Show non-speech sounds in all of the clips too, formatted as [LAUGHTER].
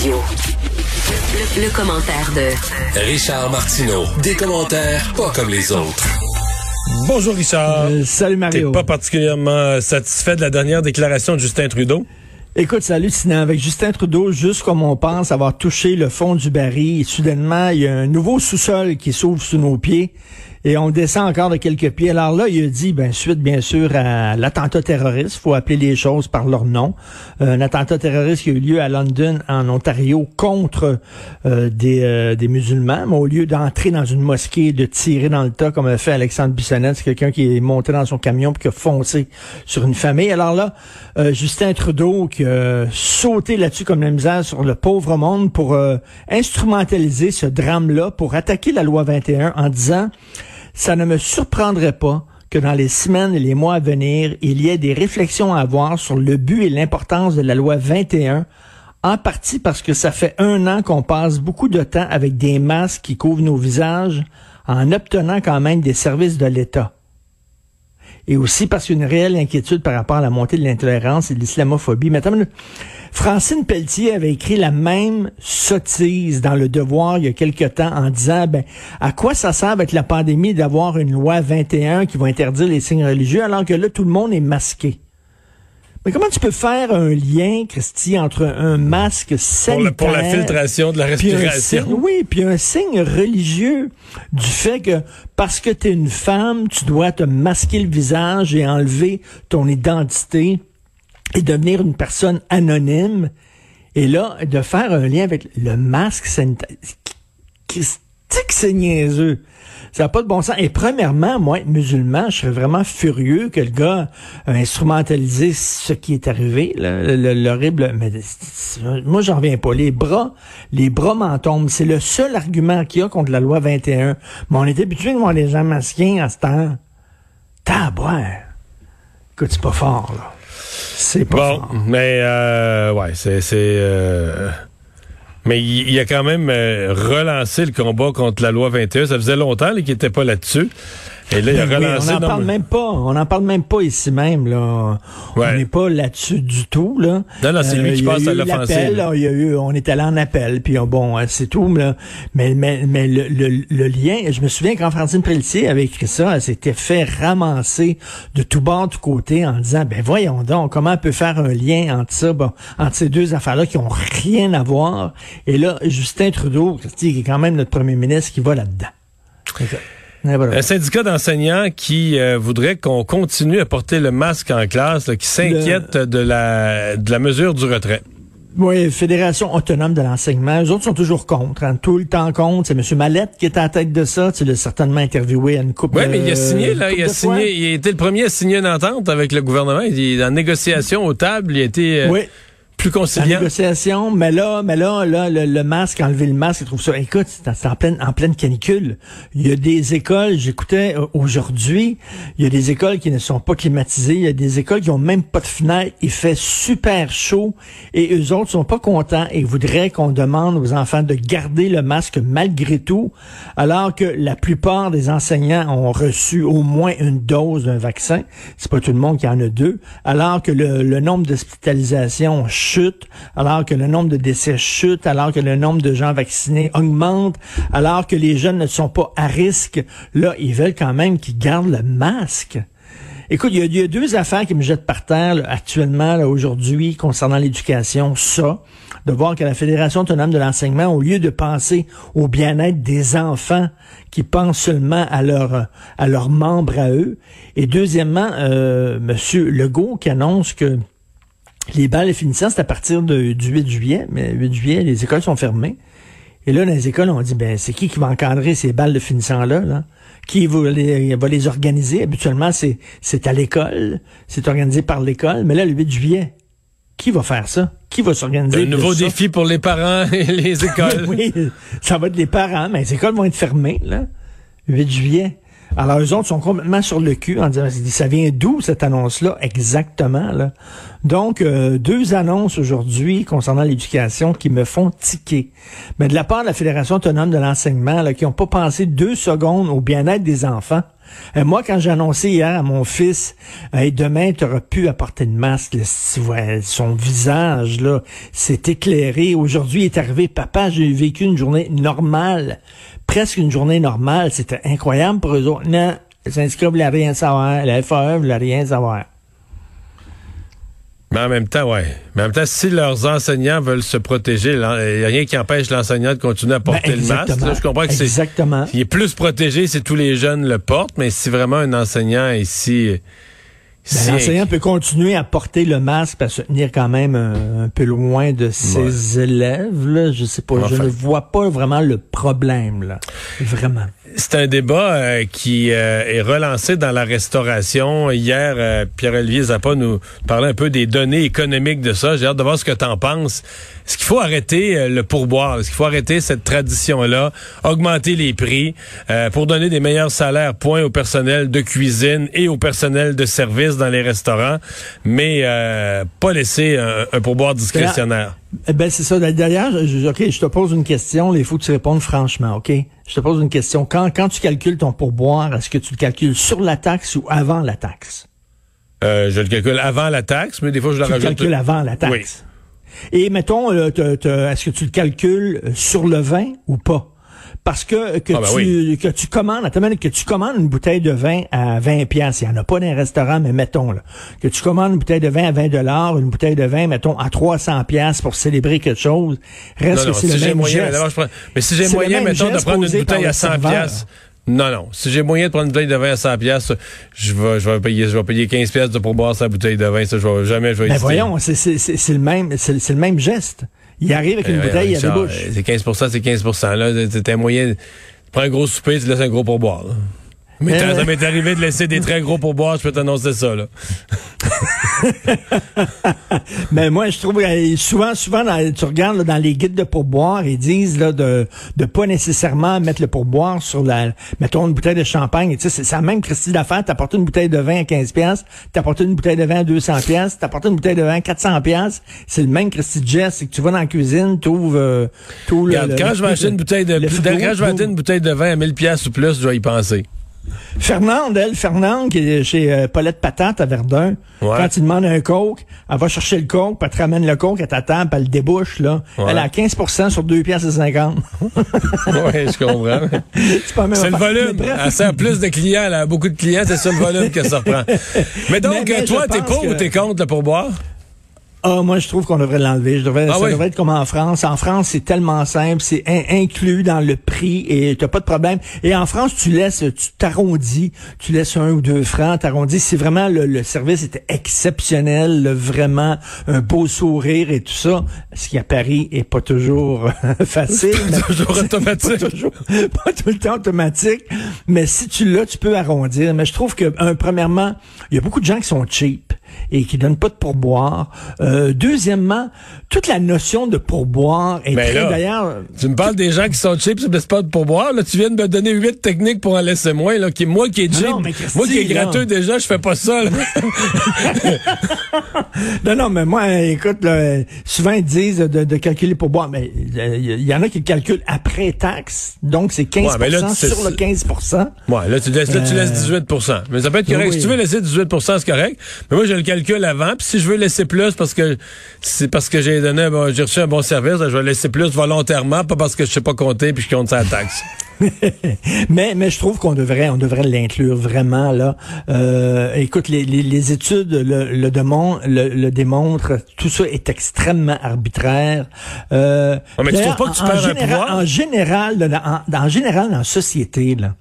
Radio. Le, le commentaire de Richard Martineau. Des commentaires pas comme les autres. Bonjour Richard. Euh, salut Mario. T'es pas particulièrement satisfait de la dernière déclaration de Justin Trudeau? Écoute, c'est hallucinant. Avec Justin Trudeau, juste comme on pense avoir touché le fond du baril, soudainement, il y a un nouveau sous-sol qui s'ouvre sous nos pieds et on descend encore de quelques pieds. Alors là, il a dit, ben, suite bien sûr à l'attentat terroriste, faut appeler les choses par leur nom, euh, un attentat terroriste qui a eu lieu à London, en Ontario, contre euh, des, euh, des musulmans, mais au lieu d'entrer dans une mosquée, de tirer dans le tas, comme a fait Alexandre Bissonnette, c'est quelqu'un qui est monté dans son camion puis qui a foncé sur une famille. Alors là, Justin Trudeau qui a sauté là-dessus comme la misère sur le pauvre monde pour instrumentaliser ce drame-là, pour attaquer la loi 21 en disant ça ne me surprendrait pas que dans les semaines et les mois à venir, il y ait des réflexions à avoir sur le but et l'importance de la loi 21, en partie parce que ça fait un an qu'on passe beaucoup de temps avec des masques qui couvrent nos visages en obtenant quand même des services de l'État et aussi parce qu'il y a une réelle inquiétude par rapport à la montée de l'intolérance et de l'islamophobie. Mais Francine Pelletier avait écrit la même sottise dans Le Devoir il y a quelque temps en disant, ben, à quoi ça sert avec la pandémie d'avoir une loi 21 qui va interdire les signes religieux alors que là, tout le monde est masqué? Mais comment tu peux faire un lien, Christy, entre un masque sanitaire... Pour la, filtration de la respiration? oui, puis un signe religieux du fait que parce que tu es une femme, tu dois te masquer le visage et enlever ton identité et devenir une personne anonyme. Et là, de faire un lien avec le masque sanitaire... C'est niaiseux. Ça n'a pas de bon sens. Et premièrement, moi, musulman, je serais vraiment furieux que le gars a instrumentalisé ce qui est arrivé, l'horrible. Mais moi, j'en reviens pas. Les bras, les bras m'en tombent. C'est le seul argument qu'il y a contre la loi 21. Mais on est habitué de voir les gens masqués en ce temps. Tabouin. Écoute, c'est pas fort, là. C'est pas bon, mais euh, ouais, c'est c'est euh, mais il, a quand même euh, relancé le combat contre la loi 21. Ça faisait longtemps qu'il n'était pas là-dessus. Et là, il a relancé. on n'en parle même pas. On n'en parle même pas ici même. Là. On n'est pas là-dessus du tout. Là. Non, non, c'est lui euh, qui passe à l'offensive. Il y a eu, on est allé en appel, puis bon, euh, c'est tout. Là. Mais, mais, mais le, le, lien, je me souviens quand Francine Pelletier avait écrit ça, elle s'était fait ramasser de tout bord, de tout côté, en disant, ben voyons donc, comment on peut faire un lien entre ça, bon, entre ces deux affaires-là qui ont rien à voir. Et là, Justin Trudeau, qui est quand même notre premier ministre, qui va là-dedans. Un syndicat d'enseignants qui euh, voudrait qu'on continue à porter le masque en classe, qui s'inquiète de, la, de la mesure du retrait. Oui, Fédération autonome de l'enseignement. Les autres sont toujours contre, hein, tout le temps contre. C'est M. Mallette qui est à la tête de ça. Tu l'as certainement interviewé à une coupe Oui, mais il a signé, là. Il a signé. Il a été le premier à signer une entente avec le gouvernement. Il est en négociation aux tables. Il a été. Euh, oui plus conciliant. La négociation, mais là, mais là, là, le, masque, enlever le masque, je trouve ça. Écoute, c'est en pleine, en pleine canicule. Il y a des écoles, j'écoutais euh, aujourd'hui, il y a des écoles qui ne sont pas climatisées, il y a des écoles qui ont même pas de fenêtre. Il fait super chaud et eux autres sont pas contents et voudraient qu'on demande aux enfants de garder le masque malgré tout, alors que la plupart des enseignants ont reçu au moins une dose d'un vaccin. C'est pas tout le monde qui en a deux. Alors que le, le nombre d'hospitalisations alors que le nombre de décès chute, alors que le nombre de gens vaccinés augmente, alors que les jeunes ne sont pas à risque, là, ils veulent quand même qu'ils gardent le masque. Écoute, il y, a, deux affaires qui me jettent par terre actuellement, aujourd'hui, concernant l'éducation. Ça, de voir que la Fédération autonome de l'enseignement, au lieu de penser au bien-être des enfants, qui pensent seulement à leur à leurs membres à eux. Et deuxièmement, euh, Monsieur Legault qui annonce que les balles finissant, c'est à partir de, du 8 juillet, mais 8 juillet, les écoles sont fermées. Et là, dans les écoles, on dit, ben, c'est qui qui va encadrer ces balles de finissant-là, là? Qui va les, va les organiser? Habituellement, c'est, c'est à l'école. C'est organisé par l'école. Mais là, le 8 juillet, qui va faire ça? Qui va s'organiser? Un nouveau défi pour les parents [LAUGHS] et les [LAUGHS] écoles. oui, ça va être les parents, mais les écoles vont être fermées, là, 8 juillet. Alors, eux autres sont complètement sur le cul en disant, ça vient d'où cette annonce-là exactement? Là? Donc, euh, deux annonces aujourd'hui concernant l'éducation qui me font tiquer. Mais de la part de la Fédération autonome de l'enseignement, qui n'ont pas pensé deux secondes au bien-être des enfants. Euh, moi, quand j'ai annoncé hier à mon fils, demain, tu auras pu apporter de masque, son visage, là, s'est éclairé. Aujourd'hui, il est arrivé, papa, j'ai vécu une journée normale presque une journée normale. C'était incroyable pour eux autres. Non, les syndicats voulaient rien savoir. La FAE voulait rien savoir. Mais en même temps, ouais. Mais en même temps, si leurs enseignants veulent se protéger, il n'y a rien qui empêche l'enseignant de continuer à porter ben, le masque. Là, je comprends que c'est. Exactement. Il est plus protégé si tous les jeunes le portent, mais si vraiment un enseignant ici ben, L'enseignant peut continuer à porter le masque, à se tenir quand même un, peu loin de ses élèves. Là. Je sais pas, je ne vois pas vraiment le problème là, vraiment. C'est un débat euh, qui euh, est relancé dans la restauration. Hier, euh, Pierre-Olivier Zappa nous parlait un peu des données économiques de ça. J'ai hâte de voir ce que tu en penses. Est-ce qu'il faut arrêter le pourboire? Est-ce qu'il faut arrêter cette tradition-là, augmenter les prix pour donner des meilleurs salaires, point au personnel de cuisine et au personnel de service dans les restaurants, mais pas laisser un, pourboire discrétionnaire? Eh ben c'est ça. D'ailleurs, ok, je te pose une question. Il faut que tu répondes franchement, ok? Je te pose une question. Quand, quand tu calcules ton pourboire, est-ce que tu le calcules sur la taxe ou avant la taxe? Euh, je le calcule avant la taxe, mais des fois je le tu rajoute. Tu le calcules avant la taxe. Oui. Et mettons, euh, est-ce que tu le calcules sur le vin ou pas? Parce que que, ah, ben tu, que tu commandes, que tu commandes une bouteille de vin à 20 pièces, il y en a pas dans les restaurants, mais mettons là, que tu commandes une bouteille de vin à 20 dollars, une bouteille de vin mettons à 300 pièces pour célébrer quelque chose, reste que c'est le même moyen, geste. Mais, si j'ai moyen mettons de prendre une bouteille à 100 pièces non, non. Si j'ai moyen de prendre une bouteille de vin à 100 pièces, je vais, je vais payer, je vais payer 15 pièces pour boire sa bouteille de vin. Ça, je vais, jamais, je vais Mais ben voyons, c'est le même, c'est le même geste. Il arrive avec une eh bouteille à la bouche. C'est 15% c'est 15 Là, c'est un moyen. Tu prends un gros souper, tu laisses un gros pourboire. Mais ça m'est arrivé de laisser des très gros pourboires, je peux t'annoncer ça, là. [LAUGHS] Mais moi, je trouve souvent, souvent, tu regardes dans les guides de pourboire, ils disent là, de de pas nécessairement mettre le pourboire sur la, mettons une bouteille de champagne. Tu sais, c'est la même Christie d'affaires. T'apportes une bouteille de vin à 15 pièces, t'apportes une bouteille de vin à 200 pièces, t'apportes une bouteille de vin à 400 pièces. C'est le même Christie de geste. C'est que tu vas dans la cuisine, tu ouvres euh, tout le, Quand je vais une bouteille de, quand je vais une bouteille de vin à 1000 pièces ou plus, je dois y penser. Fernande, elle, Fernande, qui est chez euh, Paulette Patate à Verdun, quand tu demandes un coke, elle va chercher le coke, puis elle te ramène le coke à ta table, puis elle le débouche, là. Elle a 15 sur 2 pièces et 50. [LAUGHS] oui, je comprends. c'est le volume. Elle sert plus de clients, elle a beaucoup de clients, c'est ça le volume que ça reprend. [LAUGHS] Mais donc, toi, t'es pour ou t'es contre le pourboire? Ah, moi, je trouve qu'on devrait l'enlever. Je devrais, ah ça devrait être comme en France. En France, c'est tellement simple, c'est inclus dans le prix et t'as pas de problème. Et en France, tu laisses, tu t'arrondis, tu laisses un ou deux francs, t'arrondis. Si vraiment le, service était exceptionnel, vraiment un beau sourire et tout ça, ce qui à Paris est pas toujours [LAUGHS] facile. pas toujours automatique. Pas, toujours, [LAUGHS] pas tout le temps automatique. Mais si tu l'as, tu peux arrondir. Mais je trouve que, un, premièrement, il y a beaucoup de gens qui sont cheap et qui donnent pas de pourboire. Euh, deuxièmement, toute la notion de pourboire est ben très d'ailleurs. Tu me parles des gens qui sont cheap, ne laissent pas de pourboire. Là, tu viens de me donner huit techniques pour en laisser moins. Là, qui, moi qui est cheap, moi qui est gratteux déjà, je fais pas ça. [LAUGHS] non, non, mais moi, écoute, souvent ils disent de, calculer pourboire, mais il euh, y, en a qui le calculent après taxe, donc c'est 15 sur le 15 Ouais, là tu laisses, là, tu laisses 18 Mais ça peut être correct. Si tu veux laisser 18 c'est correct. Mais moi, je le calcule avant. Puis si je veux laisser plus parce que c'est parce que j'ai donné, j'ai reçu un bon service, je vais laisser plus volontairement, pas parce que je sais pas compter puis je compte sa taxe. [LAUGHS] mais mais je trouve qu'on devrait on devrait l'inclure vraiment là. Euh, écoute, les, les, études le, le, le, démontrent. Tout ça est extrêmement arbitraire. Euh, mais tu trouves pas que tu perds un pouvoir? En général, en, en général, dans la société là,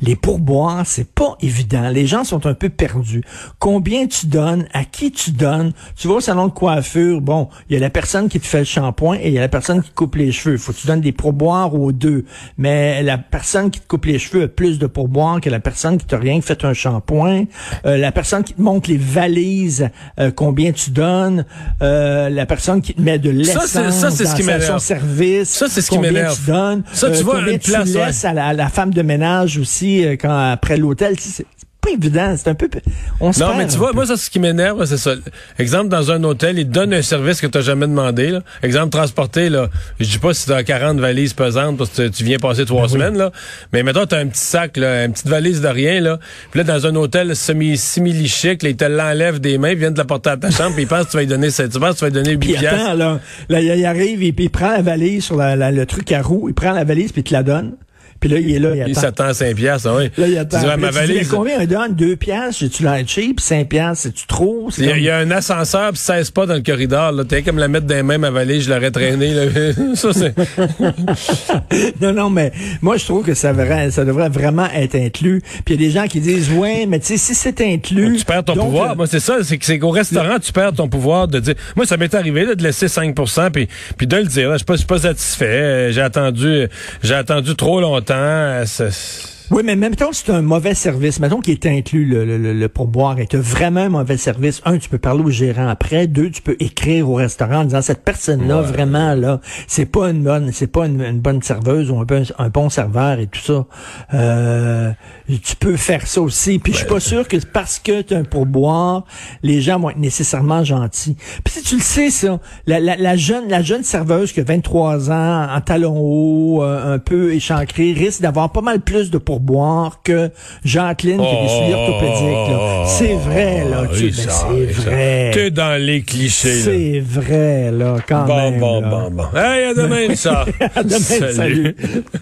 les pourboires, c'est pas évident. Les gens sont un peu perdus. Combien tu donnes donnes, à qui tu donnes. Tu vas au salon de coiffure, bon, il y a la personne qui te fait le shampoing et il y a la personne qui te coupe les cheveux. Faut que tu donnes des pourboires aux deux. Mais la personne qui te coupe les cheveux a plus de pourboires que la personne qui t'a rien fait un shampoing. Euh, la personne qui te montre les valises, euh, combien tu donnes. Euh, la personne qui te met de l'essence Ça, ce dans qui son service. Ça, c'est ce qui combien m'énerve. tu donnes. Ça, tu euh, vois, une tu place, laisses ouais. à, la, à la femme de ménage aussi euh, quand après l'hôtel. Pas évident. C'est un peu... On se Non, perd mais tu vois, peu. moi, ça, ce qui m'énerve, c'est ça. Exemple, dans un hôtel, ils te donnent un service que tu n'as jamais demandé. Là. Exemple, transporter, là, je dis pas si tu as 40 valises pesantes parce que tu viens passer trois semaines, là. mais mettons, tu as un petit sac, là, une petite valise de rien, là. Puis là, dans un hôtel semi chic, là, ils te l'enlèvent des mains, ils viennent te la porter à ta chambre, puis ils pensent que tu vas lui donner, tu penses que tu vas lui donner 8 Puis attends, là, là, il il arrive et puis il prend la valise sur la- la- le truc à roue, il prend la valise puis il te la donne. Puis là, il est là, il Il attend. s'attend à 5 piastres, ah oui. Là, il attend. Tu dis, Puis ma tu dis, valise. combien? Il donne? Deux piastres? J'ai-tu l'air cheap? Cinq piastres? C'est-tu trop? C'est Il y, a, comme- il y a un ascenseur pis 16 pas dans le corridor. Là. T'es comme la mettre dans les mains, ma valise, je l'aurais traîné. Là. [LAUGHS] ça, c'est... [LAUGHS] Non, non, mais moi, je trouve que ça, devrait- ça devrait vraiment être inclus. Puis il y a des gens qui disent, ouais, mais tu sais, si c'est inclus... Tu perds ton donc, pouvoir. euh, Moi, c'est ça. C'est qu'au restaurant, tu perds ton pouvoir de dire. Moi, ça m'est arrivé là, de laisser 5 puis, puis de le dire. là, Je suis pas, pas satisfait. J'ai attendu, j'ai attendu trop longtemps. Euh, c'est- Oui, mais même temps, c'est un mauvais service. Mettons qu'il est inclus le, le, le, pourboire et vraiment un mauvais service. Un, tu peux parler au gérant après. Deux, tu peux écrire au restaurant en disant cette personne-là, vraiment, là, c'est pas une bonne, c'est pas une, une bonne serveuse ou un, bon- un bon serveur et tout ça. Euh, tu peux faire ça aussi. Puis je suis pas sûr que parce que tu as un pourboire, les gens vont être nécessairement gentils. Puis si tu le sais, ça, la, la, la jeune, la jeune serveuse qui a 23 ans, en talons hauts, euh, un peu échancrée, risque d'avoir pas mal plus de pourboire que Jacqueline qui a des souliers orthopédiques. là. C'est vrai, là. Tu, Oh, mais ça, c'est vrai. T'es dans les clichés. C'est vrai, là, quand Bon, même. bon, là. bon, bon. Hey, à demain, ça. [LAUGHS] À demain, salut. [LAUGHS]